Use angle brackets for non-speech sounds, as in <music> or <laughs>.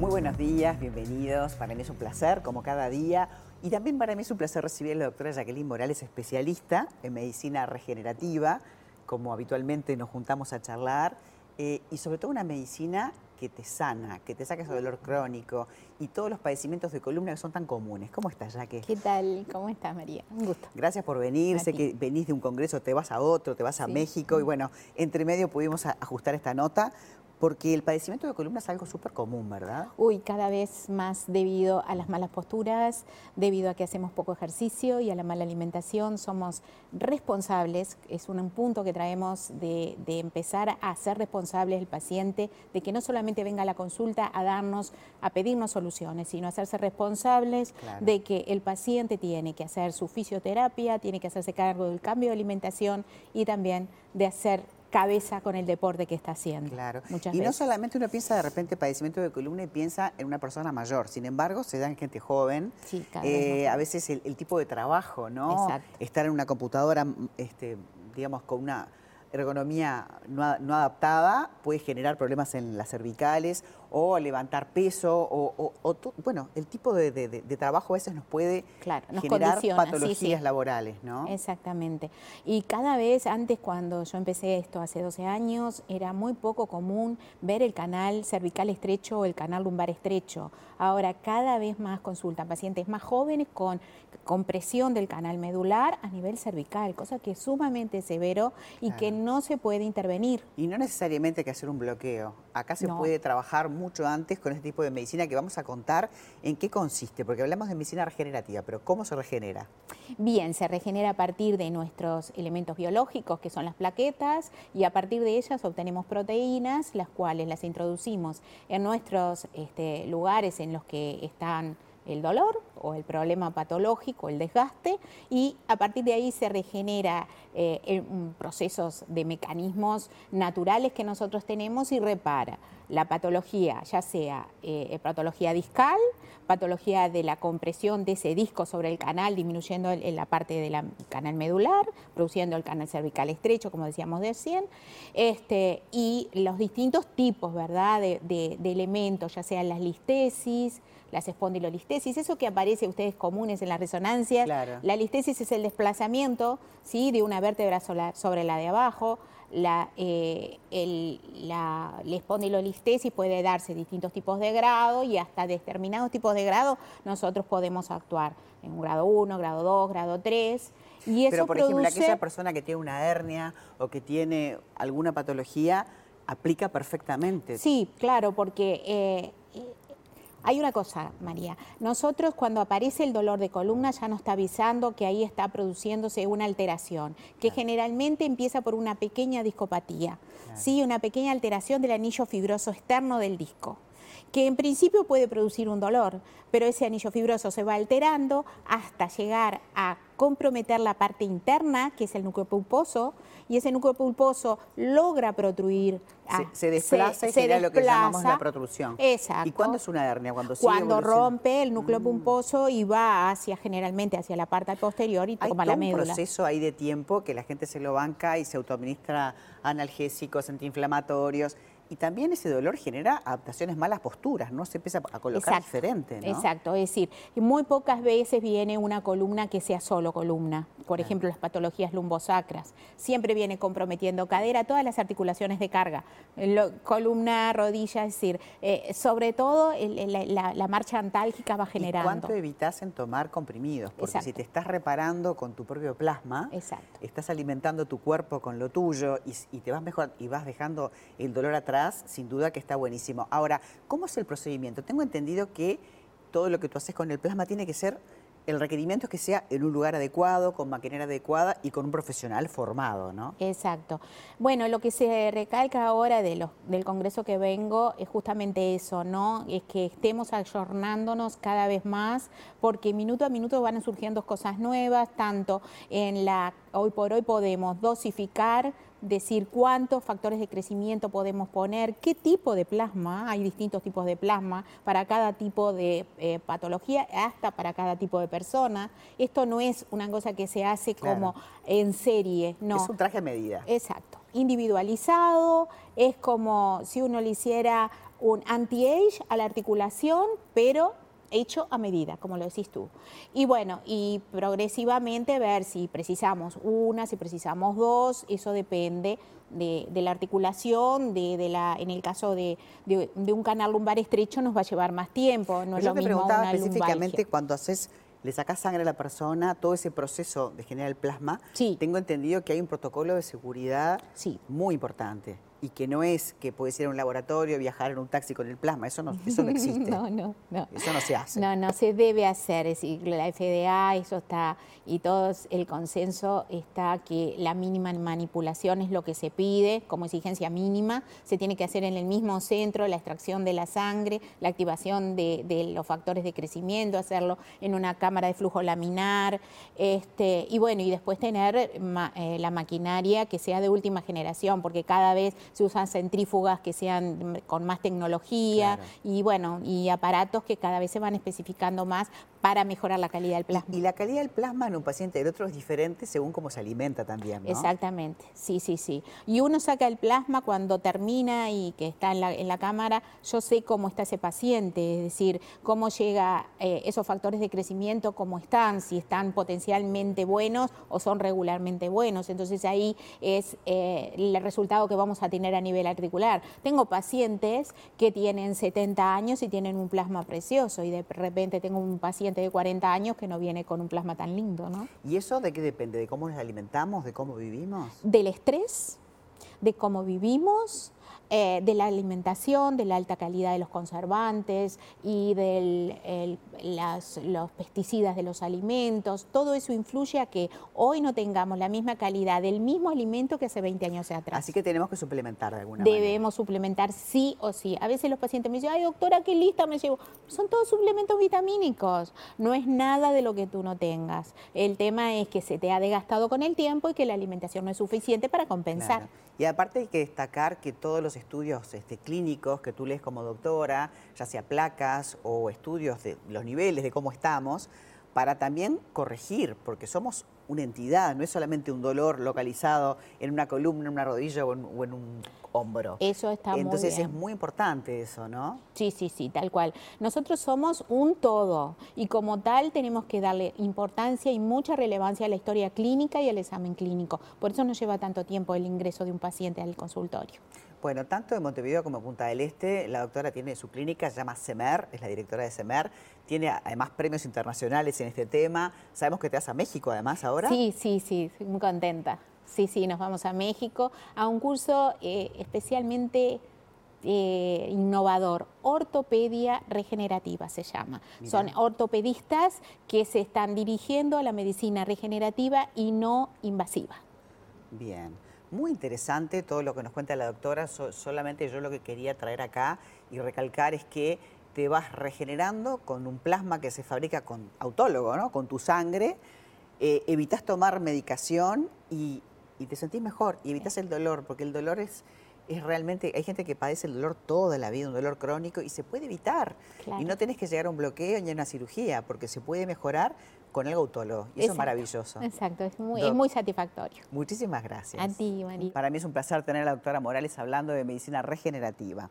Muy buenos días, bienvenidos. Para mí es un placer, como cada día. Y también para mí es un placer recibir a la doctora Jacqueline Morales, especialista en medicina regenerativa, como habitualmente nos juntamos a charlar, eh, y sobre todo una medicina que te sana, que te saca ese dolor crónico y todos los padecimientos de columna que son tan comunes. ¿Cómo estás, Jacqueline? ¿Qué tal? ¿Cómo estás, María? Un gusto. Gracias por venir. sé que venís de un congreso, te vas a otro, te vas a México y bueno, entre medio pudimos ajustar esta nota porque el padecimiento de columna es algo súper común, ¿verdad? Uy, cada vez más debido a las malas posturas, debido a que hacemos poco ejercicio y a la mala alimentación, somos responsables, es un punto que traemos de, empezar a ser responsables el paciente, de que no solamente venga a la consulta a darnos, a pedirnos soluciones, sino a hacerse responsables de que el paciente tiene que hacer su fisioterapia, tiene que hacerse cargo del cambio de alimentación y también de hacer cabeza con el deporte que está haciendo. Claro. y no solamente uno piensa de repente padecimiento de columna y piensa en una persona mayor, sin embargo se da en gente joven. Sí, eh, a veces el, tipo de trabajo, ¿no? Exacto. Estar en una computadora, este, digamos, con una ergonomía no, adaptada puede generar problemas en las cervicales o levantar peso o, bueno, el tipo de, trabajo a veces nos puede generar patologías laborales, ¿no? Exactamente. Y cada vez antes cuando yo empecé esto hace 12 años era muy poco común ver el canal cervical estrecho o el canal lumbar estrecho. Ahora cada vez más consultan pacientes más jóvenes con compresión del canal medular a nivel cervical, cosa que es sumamente severo y que no se puede intervenir. Y no necesariamente hay que hacer un bloqueo. Acá se puede trabajar mucho antes con este tipo de medicina que vamos a contar en qué consiste, porque hablamos de medicina regenerativa, pero ¿cómo se regenera? Bien, se regenera a partir de nuestros elementos biológicos, que son las plaquetas, y a partir de ellas obtenemos proteínas, las cuales las introducimos en nuestros este, lugares en los que están el dolor o el problema patológico, el desgaste, y a partir de ahí se regenera eh, procesos de mecanismos naturales que nosotros tenemos y repara la patología, ya sea eh, patología discal, patología de la compresión de ese disco sobre el canal, disminuyendo en la parte del canal medular, produciendo el canal cervical estrecho, como decíamos de 100, este, y los distintos tipos, ¿verdad?, de, de elementos, ya sean las listesis, las espondilolistesis, eso que aparece a ustedes comunes en la resonancia. La listesis es el desplazamiento ¿sí? de una vértebra sobre la de abajo. La, eh, la, espondilolistesis puede darse distintos tipos de grado y hasta determinados tipos de grado nosotros podemos actuar en un grado 1, grado 2, grado 3. Y eso Pero, por ejemplo, aquella persona que tiene una hernia o que tiene alguna patología, aplica perfectamente. Sí, claro, porque eh, hay una cosa, María. Nosotros cuando aparece el dolor de columna ya nos está avisando que ahí está produciéndose una alteración, que generalmente empieza por una pequeña discopatía, ¿sí? una pequeña alteración del anillo fibroso externo del disco que en principio puede producir un dolor, pero ese anillo fibroso se va alterando hasta llegar a comprometer la parte interna, que es el núcleo pulposo, y ese núcleo pulposo logra protruir. Se, desplaza y se lo que llamamos la protrusión. Exacto. ¿Y cuándo es una hernia? Cuando, cuando rompe el núcleo mm. pulposo y va hacia, generalmente, hacia la parte posterior y toma la médula. Hay un proceso ahí de tiempo que la gente se lo banca y se autoadministra analgésicos, antiinflamatorios y también ese dolor genera adaptaciones, malas posturas, ¿no? Se empieza a colocar diferente, ¿no? Exacto, es decir, muy pocas veces viene una columna que sea solo columna. Por ejemplo, las patologías lumbosacras. Siempre viene comprometiendo cadera, todas las articulaciones de carga, columna, rodilla, es decir, eh, sobre todo la, marcha antálgica va generando. ¿Y cuánto evitas en tomar comprimidos? Porque si te estás reparando con tu propio plasma, estás alimentando tu cuerpo con lo tuyo y, y te vas mejor y vas dejando el dolor atrás sin duda que está buenísimo. Ahora, ¿cómo es el procedimiento? Tengo entendido que todo lo que tú haces con el plasma tiene que ser el requerimiento es que sea en un lugar adecuado, con maquinaria adecuada y con un profesional formado, ¿no? Exacto. Bueno, lo que se recalca ahora del Congreso que vengo es justamente eso, ¿no? Es que estemos ayornándonos cada vez más, porque minuto a minuto van surgiendo cosas nuevas, tanto en la, hoy por hoy podemos dosificar decir cuántos factores de crecimiento podemos poner, qué tipo de plasma, hay distintos tipos de plasma para cada tipo de eh, patología, hasta para cada tipo de persona. Esto no es una cosa que se hace como en serie, no. Es un traje a medida. Exacto. individualizado, es como si uno le hiciera un anti-age a la articulación, pero hecho a medida, como lo decís tú. Y bueno, y progresivamente ver si precisamos una, si precisamos dos, eso depende de, la articulación, de, la, en el caso de, un canal lumbar estrecho nos va a llevar más tiempo. No es lo mismo una específicamente cuando haces le sacas sangre a la persona, todo ese proceso de generar el plasma, sí. tengo entendido que hay un protocolo de seguridad sí. muy importante y que no es que puedes ir a un laboratorio, viajar en un taxi con el plasma, eso no, eso no <laughs> existe. no, no, no. Eso no se hace. No, no, se debe hacer, es decir, la FDA, eso está, y todo el consenso está que la mínima manipulación es lo que se pide como exigencia mínima, se tiene que hacer en el mismo centro, la extracción de la sangre, la activación de, los factores de crecimiento, hacerlo en una cámara de flujo laminar, este, y bueno, y después tener eh, la maquinaria que sea de última generación, porque cada vez se usan centrífugas que sean con más tecnología y bueno, y aparatos que cada vez se van especificando más para mejorar la calidad del plasma. Y, la calidad del plasma en un paciente y el otro es diferente según cómo se alimenta también, ¿no? Exactamente, sí, sí, sí. Y uno saca el plasma cuando termina y que está en la, en la cámara, yo sé cómo está ese paciente, es decir, cómo llega eh, esos factores de crecimiento, cómo están, si están potencialmente buenos o son regularmente buenos. Entonces ahí es eh, el resultado que vamos a tener a nivel articular. Tengo pacientes que tienen 70 años y tienen un plasma precioso y de repente tengo un paciente de 40 años que no viene con un plasma tan lindo, ¿no? ¿Y eso de qué depende? ¿De cómo nos alimentamos? ¿De cómo vivimos? Del estrés, de cómo vivimos, eh, de la alimentación, de la alta calidad de los conservantes y de los pesticidas de los alimentos. Todo eso influye a que hoy no tengamos la misma calidad del mismo alimento que hace 20 años atrás. Así que tenemos que suplementar de alguna manera. Debemos suplementar sí o sí. A veces los pacientes me dicen, ay doctora, qué lista me llevo. Son todos suplementos vitamínicos. No es nada de lo que tú no tengas. El tema es que se te ha desgastado con el tiempo y que la alimentación no es suficiente para compensar. Y aparte hay que destacar que todos los estudios este, clínicos que tú lees como doctora, ya sea placas o estudios de los niveles de cómo estamos, para también corregir, porque somos una entidad, no es solamente un dolor localizado en una columna, en una rodilla o en, un hombro. Eso está Entonces muy bien. es muy importante eso, ¿no? Sí, sí, sí, tal cual. Nosotros somos un todo y como tal tenemos que darle importancia y mucha relevancia a la historia clínica y al examen clínico. Por eso nos lleva tanto tiempo el ingreso de un paciente al consultorio. Bueno, tanto en Montevideo como en Punta del Este, la doctora tiene su clínica, se llama SEMER, es la directora de SEMER, tiene además premios internacionales en este tema. Sabemos que te vas a México además ahora. Sí, sí, sí, muy contenta. Sí, sí, nos vamos a México a un curso eh, especialmente eh, innovador, ortopedia regenerativa se llama. Son ortopedistas que se están dirigiendo a la medicina regenerativa y no invasiva. Bien. Muy interesante todo lo que nos cuenta la doctora, solamente yo lo que quería traer acá y recalcar es que te vas regenerando con un plasma que se fabrica con autólogo, ¿no? con tu sangre, eh, evitas tomar medicación y, te sentís mejor y evitas el dolor, porque el dolor es, es realmente, hay gente que padece el dolor toda la vida, un dolor crónico, y se puede evitar. Y no tenés que llegar a un bloqueo ni a una cirugía, porque se puede mejorar con el autólogo. Y eso es maravilloso. Exacto, es muy, satisfactorio. Muchísimas gracias. A ti, María. Para mí es un placer tener a la doctora Morales hablando de medicina regenerativa.